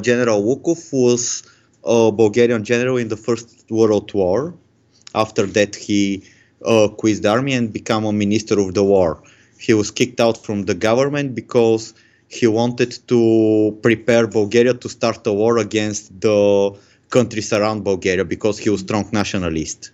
General Lukov was a Bulgarian general in the First World War. After that, he uh, quit the army and became a minister of the war. He was kicked out from the government because he wanted to prepare Bulgaria to start a war against the countries around Bulgaria because he was strong nationalist.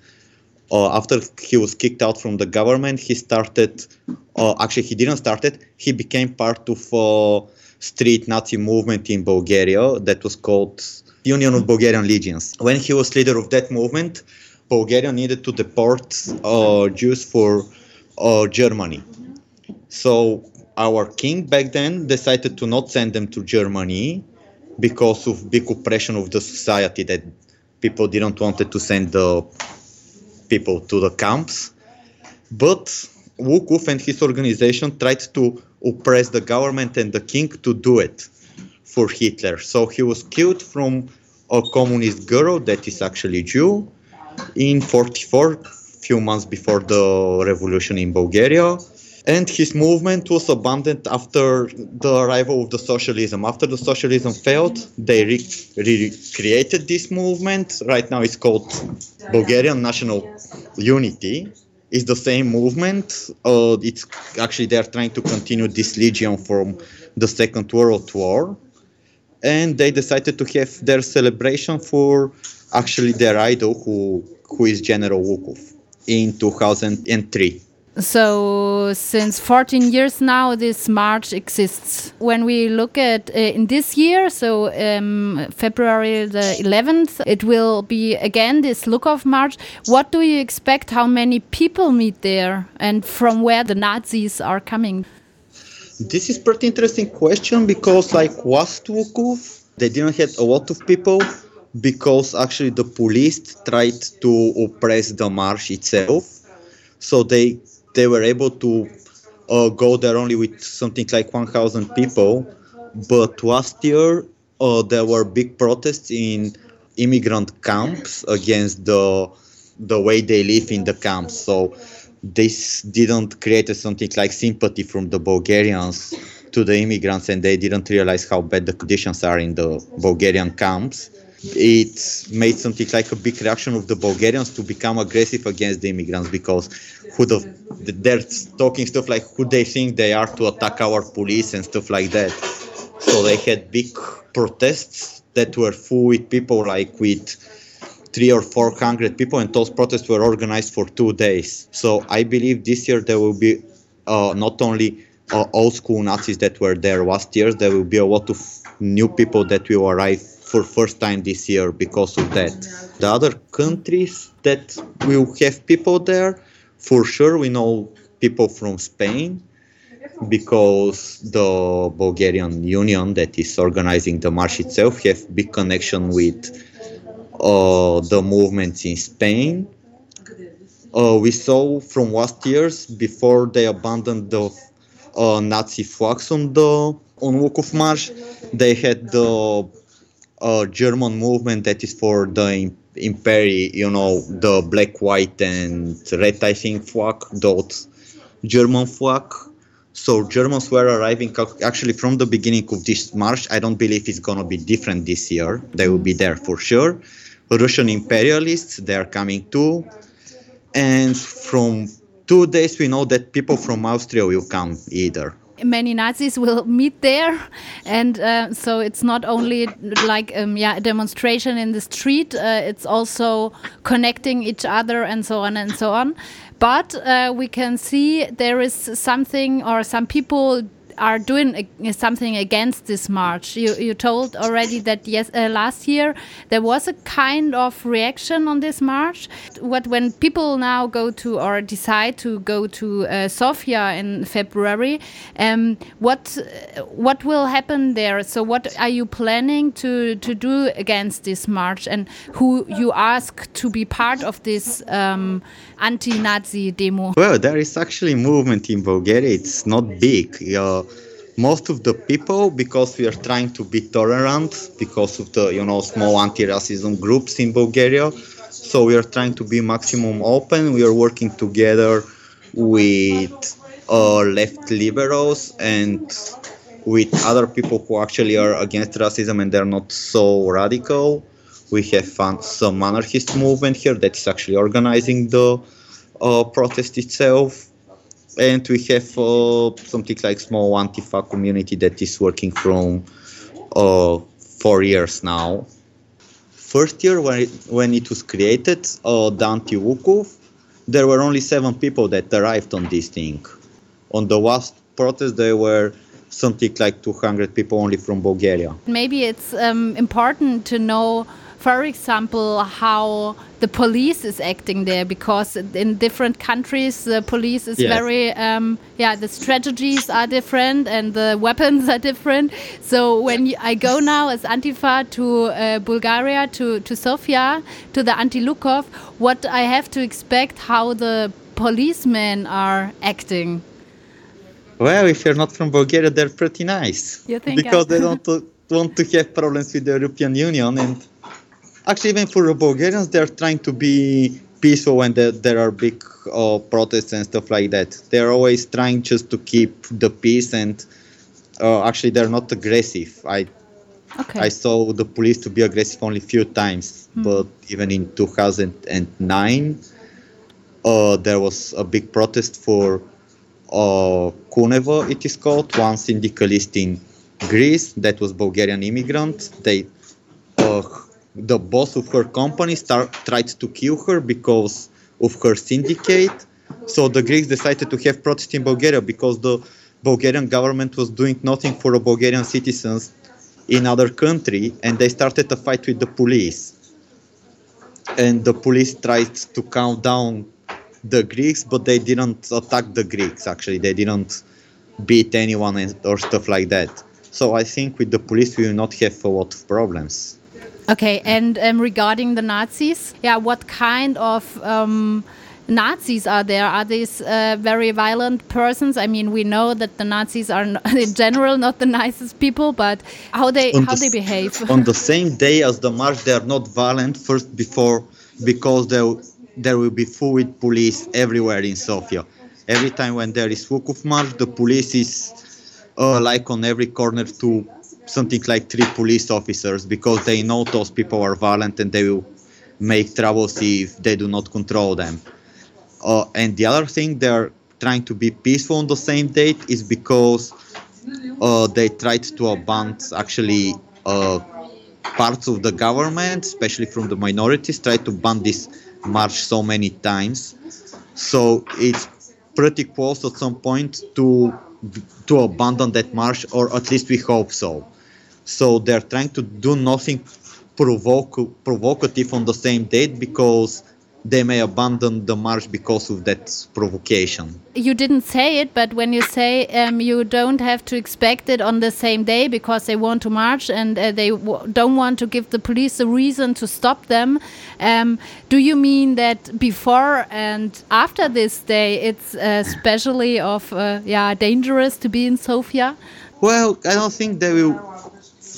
Uh, after he was kicked out from the government, he started. Uh, actually, he didn't start it. He became part of a street Nazi movement in Bulgaria that was called Union of Bulgarian Legions. When he was leader of that movement, Bulgaria needed to deport uh, Jews for uh, Germany. So our king back then decided to not send them to Germany because of big oppression of the society that people didn't wanted to send the people to the camps. But Lukov and his organization tried to oppress the government and the king to do it for Hitler. So he was killed from a communist girl that is actually Jew in 44, few months before the revolution in Bulgaria. And his movement was abandoned after the arrival of the socialism. After the socialism failed, they re- recreated this movement. Right now it's called Bulgarian National Unity. It's the same movement. Uh, it's actually they're trying to continue this legion from the Second World War. And they decided to have their celebration for actually their idol, who, who is General Lukov, in 2003. So, since 14 years now, this march exists. When we look at uh, in this year, so um, February the 11th, it will be again this Lukov march. What do you expect? How many people meet there, and from where the Nazis are coming? This is pretty interesting question because, like West Lukov, they didn't have a lot of people because actually the police tried to oppress the march itself. So they they were able to uh, go there only with something like 1,000 people. But last year, uh, there were big protests in immigrant camps against the the way they live in the camps. So this didn't create something like sympathy from the Bulgarians to the immigrants, and they didn't realize how bad the conditions are in the Bulgarian camps it made something like a big reaction of the Bulgarians to become aggressive against the immigrants because who the, they're talking stuff like who they think they are to attack our police and stuff like that. So they had big protests that were full with people, like with three or four hundred people, and those protests were organized for two days. So I believe this year there will be uh, not only uh, old school Nazis that were there last year, there will be a lot of new people that will arrive for first time this year because of that. The other countries that will have people there, for sure, we know people from Spain because the Bulgarian Union that is organizing the march itself have big connection with uh, the movements in Spain. Uh, we saw from last years before they abandoned the uh, Nazi flags on the on Lukov March, they had the a German movement that is for the Imperi, you know, the black, white, and red, I think, flag, those German flag. So Germans were arriving actually from the beginning of this march. I don't believe it's gonna be different this year. They will be there for sure. Russian imperialists, they are coming too. And from two days, we know that people from Austria will come either many Nazis will meet there, and uh, so it's not only like um, yeah a demonstration in the street. Uh, it's also connecting each other and so on and so on. But uh, we can see there is something or some people are doing something against this march. You, you told already that yes, uh, last year there was a kind of reaction on this march. What when people now go to or decide to go to uh, Sofia in February, um, what what will happen there? So what are you planning to to do against this march, and who you ask to be part of this um, anti-Nazi demo? Well, there is actually movement in Bulgaria. It's not big. Uh, most of the people, because we are trying to be tolerant, because of the you know small anti-racism groups in Bulgaria, so we are trying to be maximum open. We are working together with uh, left liberals and with other people who actually are against racism and they're not so radical. We have some anarchist movement here that is actually organizing the uh, protest itself. And we have uh, something like small Antifa community that is working from uh, four years now. First year when it, when it was created, uh, the Anti-Lukov, there were only seven people that arrived on this thing. On the last protest, there were something like 200 people only from Bulgaria. Maybe it's um, important to know, for example, how the police is acting there, because in different countries the police is Yes. very, um, yeah, the strategies are different and the weapons are different. So when you, I go now as Antifa to uh, Bulgaria, to, to Sofia, to the Anti-Lukov, what I have to expect how the policemen are acting. Well, if you're not from Bulgaria, they're pretty nice. You think because I- they don't want to have problems with the European Union. And actually, even for the Bulgarians, they're trying to be peaceful when there, there are big uh, protests and stuff like that. They're always trying just to keep the peace and uh, actually, they're not aggressive. I Okay. I saw the police to be aggressive only a few times, but even in 2009, uh, there was a big protest for uh, Kuneva, it is called, one syndicalist in Greece that was Bulgarian immigrant. They, uh, the boss of her company start, tried to kill her because of her syndicate. So the Greeks decided to have protest in Bulgaria because the Bulgarian government was doing nothing for the Bulgarian citizens in other country, and they started a fight with the police. And the police tried to calm down the Greeks, but they didn't attack the Greeks. Actually, they didn't beat anyone or stuff like that. So I think with the police we will not have a lot of problems. Okay, and um, regarding the Nazis, yeah, what kind of um, Nazis are there? Are these uh, very violent persons? I mean, we know that the Nazis are in general not the nicest people, but how they On how the they behave? on the same day as the march, they are not violent. First, before because there there will be full with police everywhere in Sofia. Every time when there is Lukov march, the police is uh, like on every corner to something like three police officers because they know those people are violent and they will make troubles if they do not control them. Uh, and the other thing they're trying to be peaceful on the same date is because uh, they tried to abandon actually uh, parts of the government, especially from the minorities, tried to ban this march so many times. So it's pretty close at some point to to abandon that march, or at least we hope so. So they're trying to do nothing provoc- provocative on the same date because they may abandon the march because of that provocation. You didn't say it, but when you say um, you don't have to expect it on the same day because they want to march and uh, they w don't want to give the police a reason to stop them, um, do you mean that before and after this day it's uh, especially of uh, yeah dangerous to be in Sofia? Well, I don't think they will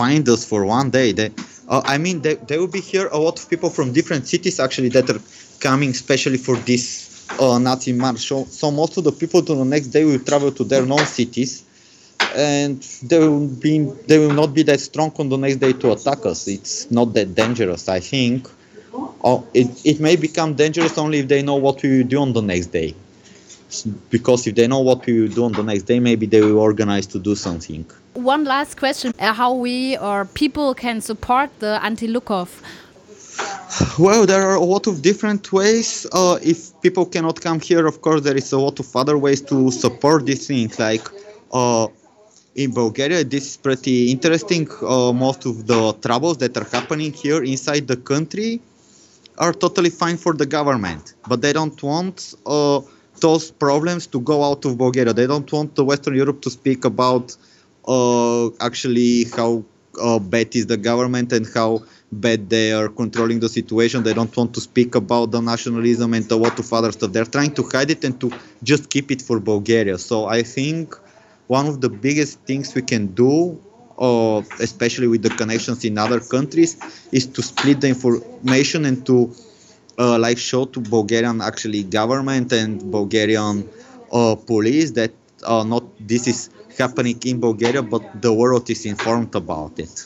find us for one day. They, uh, I mean, they, they will be here. A lot of people from different cities actually that are coming, especially for this uh, Nazi march. So, so most of the people to the next day will travel to their known cities, and they will be they will not be that strong on the next day to attack us. It's not that dangerous, I think. Oh, it, it may become dangerous only if they know what we will do on the next day. S- Because if they know what we will do on the next day, maybe they will organize to do something. One last question: uh, How we or people can support the anti-Lukov? Well, there are a lot of different ways. Uh, if people cannot come here, of course, there is a lot of other ways to support this thing. Like uh, in Bulgaria, this is pretty interesting. Uh, most of the troubles that are happening here inside the country are totally fine for the government, but they don't want uh, those problems to go out of Bulgaria. They don't want the Western Europe to speak about uh, actually how uh, bad is the government and how bad they are controlling the situation. They don't want to speak about the nationalism and a lot of other stuff. They're trying to hide it and to just keep it for Bulgaria. So I think one of the biggest things we can do, uh, especially with the connections in other countries, is to split the information and to uh, live show to Bulgarian actually government and Bulgarian uh, police that uh, not this is happening in Bulgaria, but the world is informed about it.